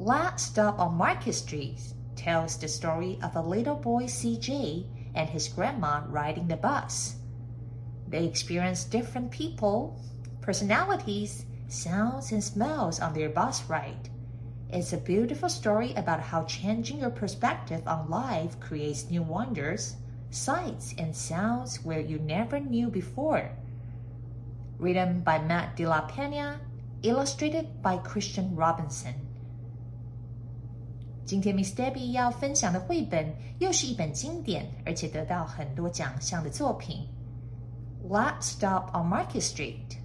Last Stop on Market Street tells the story of a little boy CJ and his grandma riding the bus. They experience different people, personalities, sounds, and smells on their bus ride. It's a beautiful story about how changing your perspective on life creates new wonders, sights, and sounds where you never knew before. Written by Matt De La Pena, illustrated by Christian Robinson. 今天 Miss Debbie 要分享的绘本又是一本经典，而且得到很多奖项的作品。Last Stop on Market Street，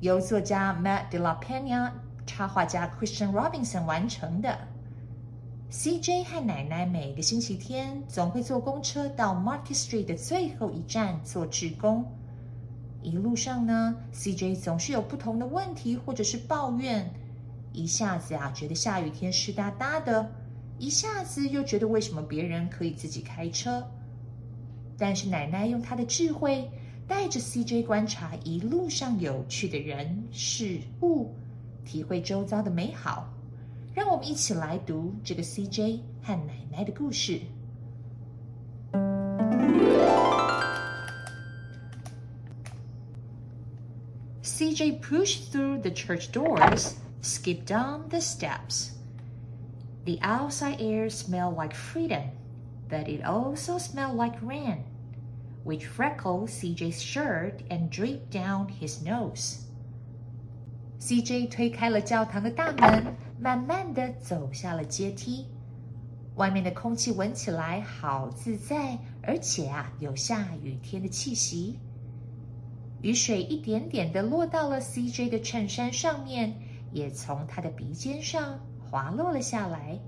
由作家 Matt De La Pena、插画家 Christian Robinson 完成的。CJ 和奶奶每个星期天总会坐公车到 Market Street 的最后一站做志工。一路上呢，CJ 总是有不同的问题或者是抱怨，一下子啊觉得下雨天湿哒哒的。一下子又觉得为什么别人可以自己开车，但是奶奶用她的智慧带着 CJ 观察一路上有趣的人事物，体会周遭的美好。让我们一起来读这个 CJ 和奶奶的故事。CJ pushed through the church doors, skipped down the steps. The outside air smelled like freedom, but it also smelled like rain, which freckled CJ's shirt and dripped down his nose. CJ 推开了教堂的大门，慢慢的走下了阶梯。外面的空气闻起来好自在，而且啊，有下雨天的气息。雨水一点点的落到了 CJ 的衬衫上面，也从他的鼻尖上滑落了下来。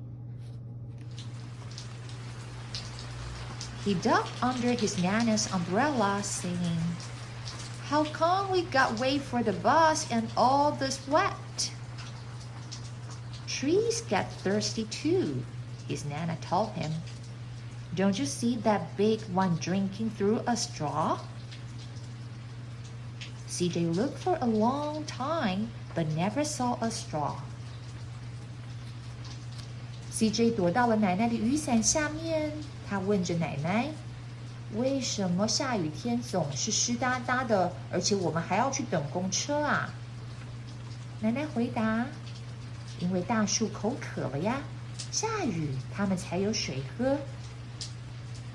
He ducked under his Nana's umbrella, saying, How come we got wait for the bus and all this wet? Trees get thirsty too, his Nana told him. Don't you see that big one drinking through a straw? CJ looked for a long time but never saw a straw. CJ 躲到了奶奶的雨伞下面。他问着奶奶：“为什么下雨天总是湿哒哒的，而且我们还要去等公车啊？”奶奶回答：“因为大树口渴了呀，下雨它们才有水喝。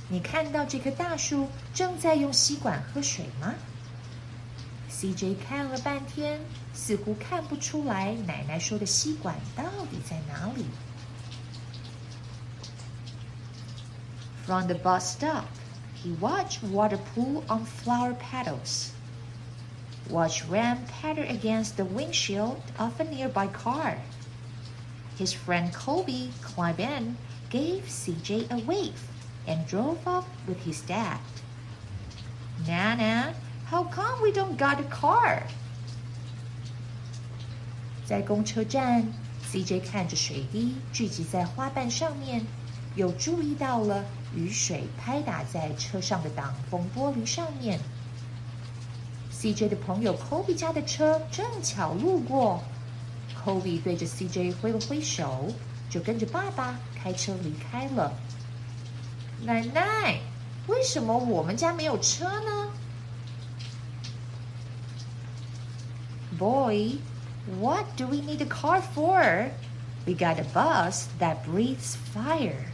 你看到这棵大树正在用吸管喝水吗？”CJ 看了半天，似乎看不出来奶奶说的吸管到底在哪里。From the bus stop, he watched water pool on flower petals. Watched Ram patter against the windshield of a nearby car. His friend Colby climbed in, gave CJ a wave, and drove off with his dad. Nana, how come we don't got a car? 在公车站，CJ 看着水滴聚集在花瓣上面。有注意到了雨水拍打在车上的挡风玻璃上面。CJ 的朋友 Kobe 家的车正巧路过，Kobe 对着 CJ 挥了挥手，就跟着爸爸开车离开了。奶奶，为什么我们家没有车呢？Boy, what do we need a car for? We got a bus that breathes fire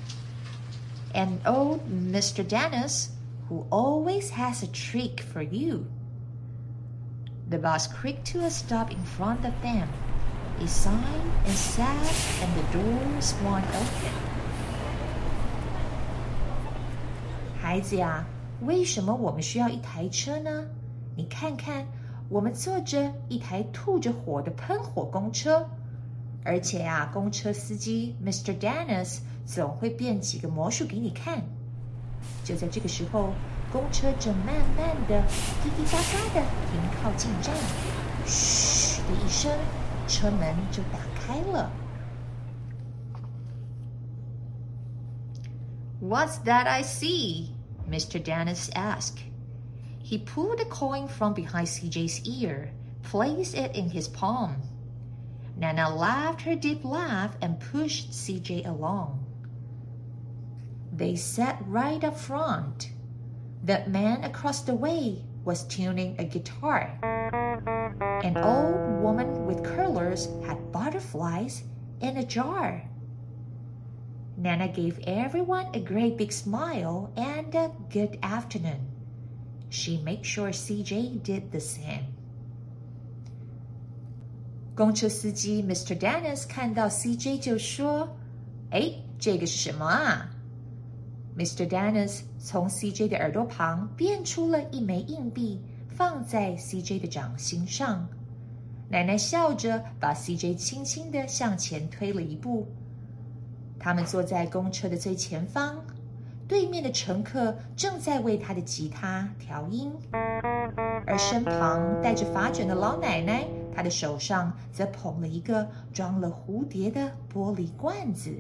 and old Mr. Dennis, who always has a trick for you. The bus creaked to a stop in front of them. It sighed and sat, and the door swung open. 孩子呀，为什么我们需要一台车呢？你看看，我们坐着一台吐着火的喷火公车。 而且啊，公车司机 Mr. Dennis 总会变几个魔术给你看。就在这个时候，公车正慢慢的、滴滴答答的停靠进站，嘘的一声，车门就打开了。What's that I see? Mr. Dennis asked. He pulled a coin from behind CJ's ear, placed it in his palm. Nana laughed her deep laugh and pushed CJ along. They sat right up front. The man across the way was tuning a guitar. An old woman with curlers had butterflies in a jar. Nana gave everyone a great big smile and a good afternoon. She made sure CJ did the same. 公车司机 Mr. Dennis 看到 CJ 就说：“哎，这个是什么啊？”Mr. Dennis 从 CJ 的耳朵旁变出了一枚硬币，放在 CJ 的掌心上。奶奶笑着把 CJ 轻轻地向前推了一步。他们坐在公车的最前方，对面的乘客正在为他的吉他调音，而身旁戴着发卷的老奶奶，她的手上则捧了一个装了蝴蝶的玻璃罐子。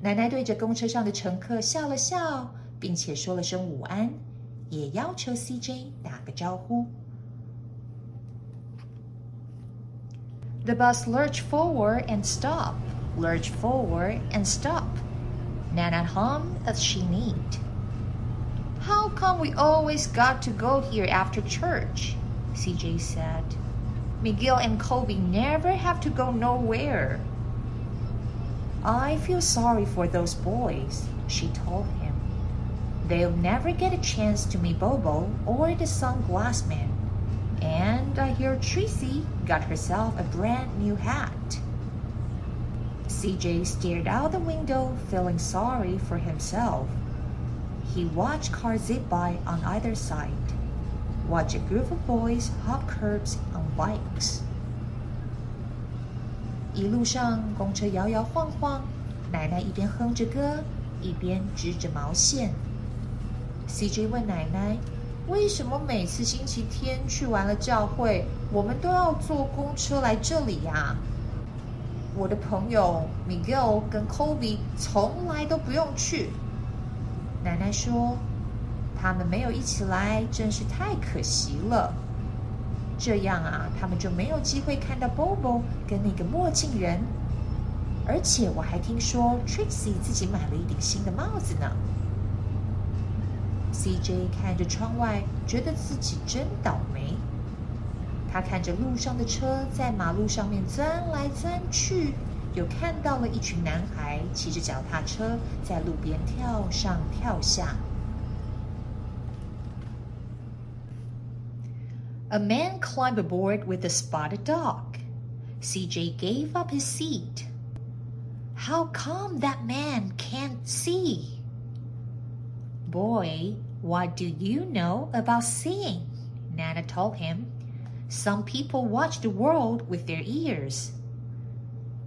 奶奶对着公车上的乘客笑了笑，并且说了声午安，也要求 CJ 打个招呼。The bus lurched forward and stopped. lurch forward and stop. Nana hummed as she kneed. How come we always got to go here after church? CJ said. Miguel and Colby never have to go nowhere. I feel sorry for those boys, she told him. They'll never get a chance to meet Bobo or the sunglass man. And I hear Trixie got herself a brand new hat. CJ stared out the window, feeling sorry for himself. He watched cars zip by on either side, Watch a group of boys hop curbs on bikes. 一路上，公车摇摇晃晃，奶奶一边哼着歌，一边织着毛线。CJ 问奶奶：“为什么每次星期天去完了教会，我们都要坐公车来这里呀？”我的朋友 Miguel 跟 Kobe 从来都不用去。奶奶说，他们没有一起来，真是太可惜了。这样啊，他们就没有机会看到 Bobo 跟那个墨镜人。而且我还听说 Trixie 自己买了一顶新的帽子呢。CJ 看着窗外，觉得自己真倒霉。他看着路上的车在马路上面钻来钻去，又看到了一群男孩骑着脚踏车在路边跳上跳下。A man climbed aboard with a spotted dog. CJ gave up his seat. How come that man can't see? Boy, what do you know about seeing? Nana told him. Some people watch the world with their ears.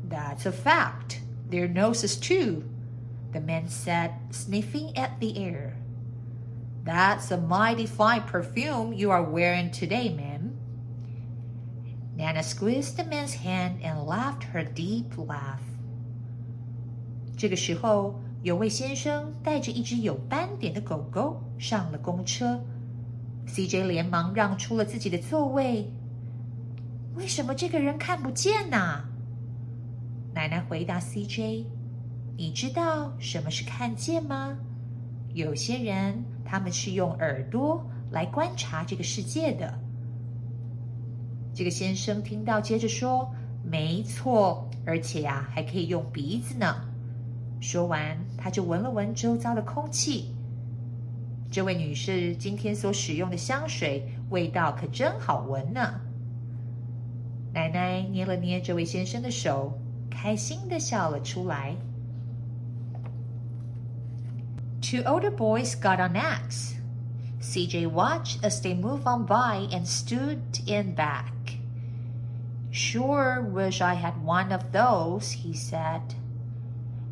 That's a fact. Their noses too, the man said, sniffing at the air. That's a mighty fine perfume you are wearing today, ma'am. Nana squeezed the man's hand and laughed her deep laugh. 这个时候，有位先生带着一只有斑点的狗狗上了公车。CJ 连忙让出了自己的座位。为什么这个人看不见呢？奶奶回答 CJ：“ 你知道什么是看见吗？有些人 他们是用耳朵来观察这个世界的。”这个先生听到，接着说：“没错，而且呀，还可以用鼻子呢。”说完，他就闻了闻周遭的空气。这位女士今天所使用的香水味道可真好闻呢。奶奶捏了捏这位先生的手，开心的笑了出来。Two older boys got on axe. CJ watched as they moved on by and stood in back. Sure wish I had one of those, he said.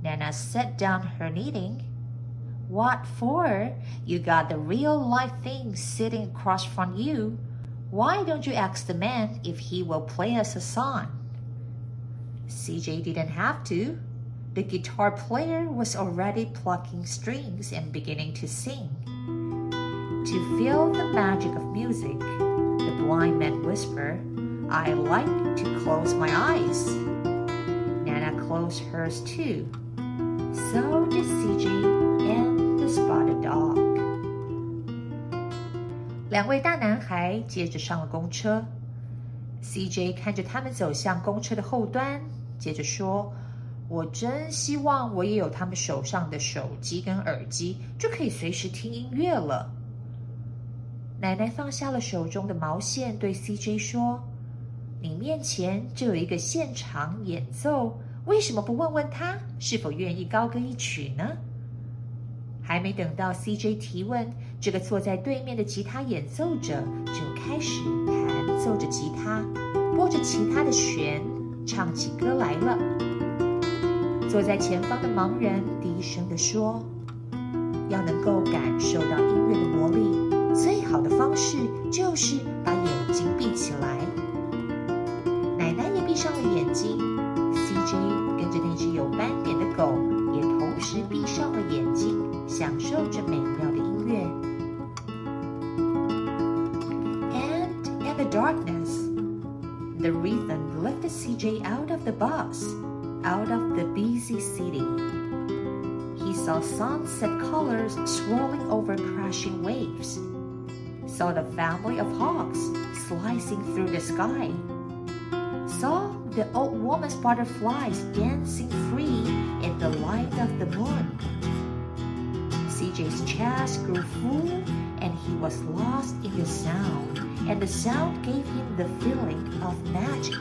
Nana set down her knitting. What for? You got the real life thing sitting across from you. Why don't you ask the man if he will play us a song? CJ didn't have to. The guitar player was already plucking strings and beginning to sing. To feel the magic of music, the blind man whispered, I like to close my eyes. Nana closed hers too. So did CJ and the spotted dog. 两位大男孩接着上了公车。CJ 看着他们走向公车的后端，接着说：“ 我真希望我也有他们手上的手机跟耳机，就可以随时听音乐了。”奶奶放下了手中的毛线，对 CJ 说：“你面前就有一个现场演奏，为什么不问问他是否愿意高歌一曲呢？”还没等到 CJ 提问，这个坐在对面的吉他演奏者就开始弹奏着吉他，拨着其他的弦，唱起歌来了。坐在前方的盲人低声地说：“要能够感受到音乐的魔力，最好的方式就是把眼睛闭起来。”奶奶也闭上了眼睛，CJ 跟着那只有斑点的狗也同时闭上了眼睛。享受着美妙的音乐。And in the darkness, the rhythm lifted CJ out of the bus, out of saw sunset colors swirling over crashing waves, saw the family of hawks slicing through the sky, saw the old woman's butterflies dancing free in the light of the moon. CJ's chest grew full and he was lost in the sound, and the sound gave him the feeling of magic.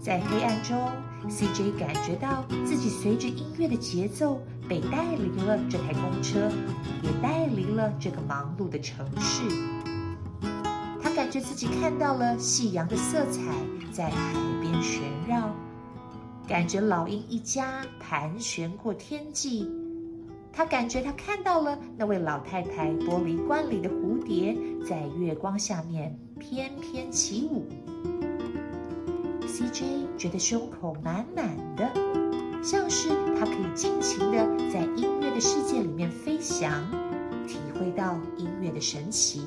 在黑暗中 ，CJ 感觉到自己随着音乐的节奏被带离了这台公车，也带离了这个忙碌的城市。他感觉自己看到了夕阳的色彩在海边旋绕。感觉老鹰一家盘旋过天际，他感觉他看到了那位老太太玻璃罐里的蝴蝶在月光下面翩翩起舞。CJ 觉得胸口满满的，像是他可以尽情的在音乐的世界里面飞翔，体会到音乐的神奇。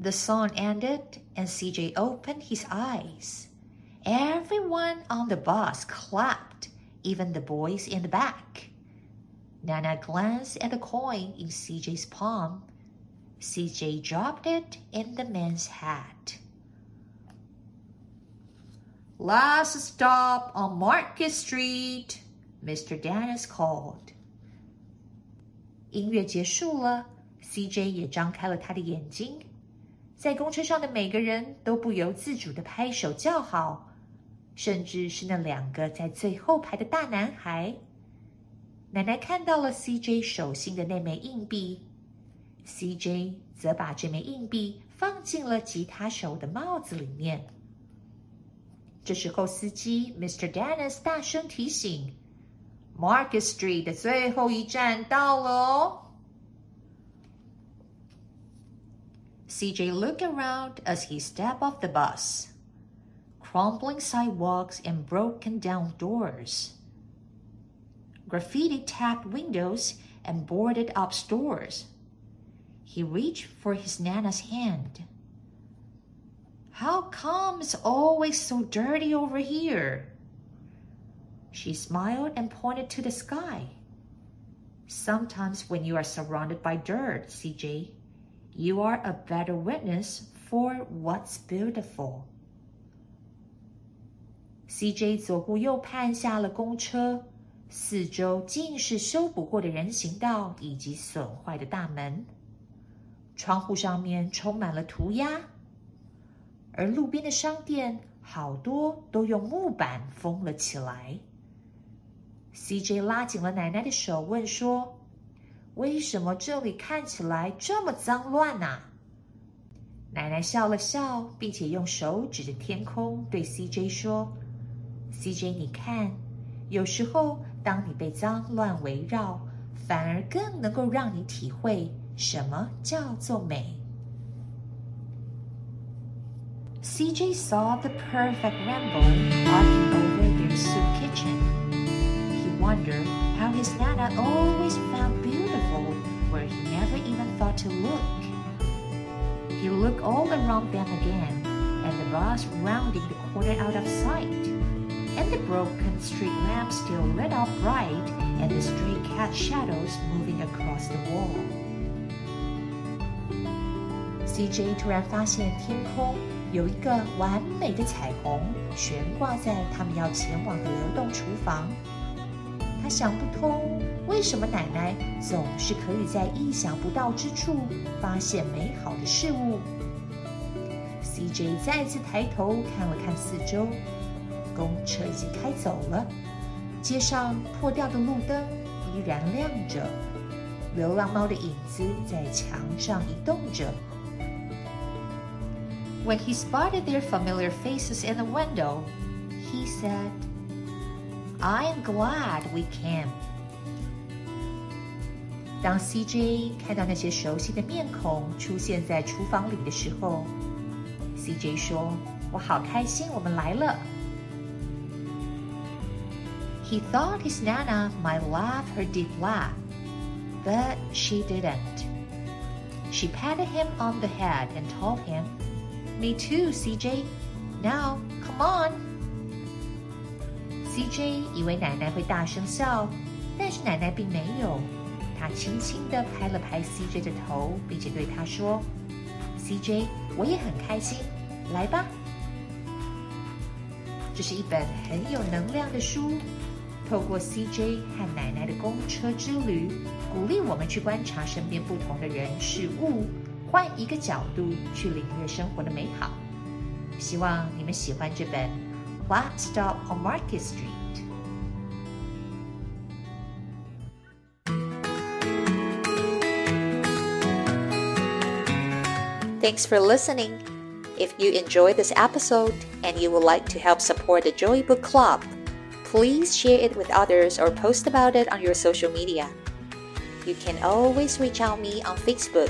The song ended and CJ opened his eyes. Everyone on the bus clapped, even the boys in the back. Nana glanced at the coin in CJ's palm. CJ dropped it in the man's hat. Last stop on Market Street, Mr. Dennis called. 音乐结束了，CJ 也张开了他的眼睛。在公车上的每个人都不由自主的拍手叫好，甚至是那两个在最后排的大男孩。奶奶看到了 CJ 手心的那枚硬币 ，CJ 则把这枚硬币放进了吉他手的帽子里面。这时候，司机 Mr. Dennis 大声提醒：“Market Street 的最后一站到了哦。” CJ looked around as he stepped off the bus. Crumbling sidewalks and broken down doors. Graffiti tagged windows and boarded up stores. He reached for his Nana's hand. How come it's always so dirty over here? She smiled and pointed to the sky. Sometimes when you are surrounded by dirt, CJ, you are a better witness for what's beautiful. CJ 左顾右盼下了公车，四周尽是修补过的人行道以及损坏的大门， 窗户上面充满了涂鸦，而路边的商店好多都用木板封了起来。CJ 拉紧了奶奶的手，问说。为什么这里看起来这么脏乱呐、啊奶奶笑了笑，并且用手指着天空，对 CJ 说：“CJ，你看，有时候当你被脏乱围绕，反而更能够让你体会什么叫做美。” CJ saw the perfect rainbow arcing over their soup kitchen. He wondered how his Nana always found beautiful where he never even thought to look. He looked all around them again, and the bus rounding the corner out of sight, and the broken street lamp still lit up bright, and the stray cat shadows moving across the wall. CJ 突然发现天空有一个完美的彩虹悬挂在他们要前往的流动厨房。他想不通，为什么奶奶总是可以在意想不到之处发现美好的事物？CJ 再次抬头看了看四周，公车已经开走了，街上破掉的路灯依然亮着，流浪猫的影子在墙上移动着。When he spotted their familiar faces in the window, he said. I am glad we came. 当 CJ 看到那些熟悉的面孔出现在厨房里的时候，CJ 说：“我好开心，我们来了。” He thought his Nana might laugh her deep laugh, but she didn't. She patted him on the head and told him, "Me too, CJ. Now, come on." CJ 以为奶奶会大声笑，但是奶奶并没有。她轻轻地拍了拍 CJ 的头，并且对他说：“CJ，我也很开心，来吧。”这是一本很有能量的书，透过 CJ 和奶奶的公车之旅，鼓励我们去观察身边不同的人事物，换一个角度去领略生活的美好。希望你们喜欢这本《Last Stop on Market Street》。Thanks for listening. If you enjoy this episode and you would like to help support the Joy Book Club, please share it with others or post about it on your social media. You can always reach out me on Facebook